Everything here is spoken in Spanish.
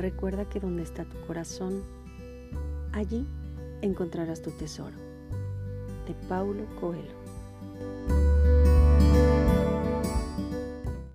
recuerda que donde está tu corazón, allí encontrarás tu tesoro. De Paulo Coelho.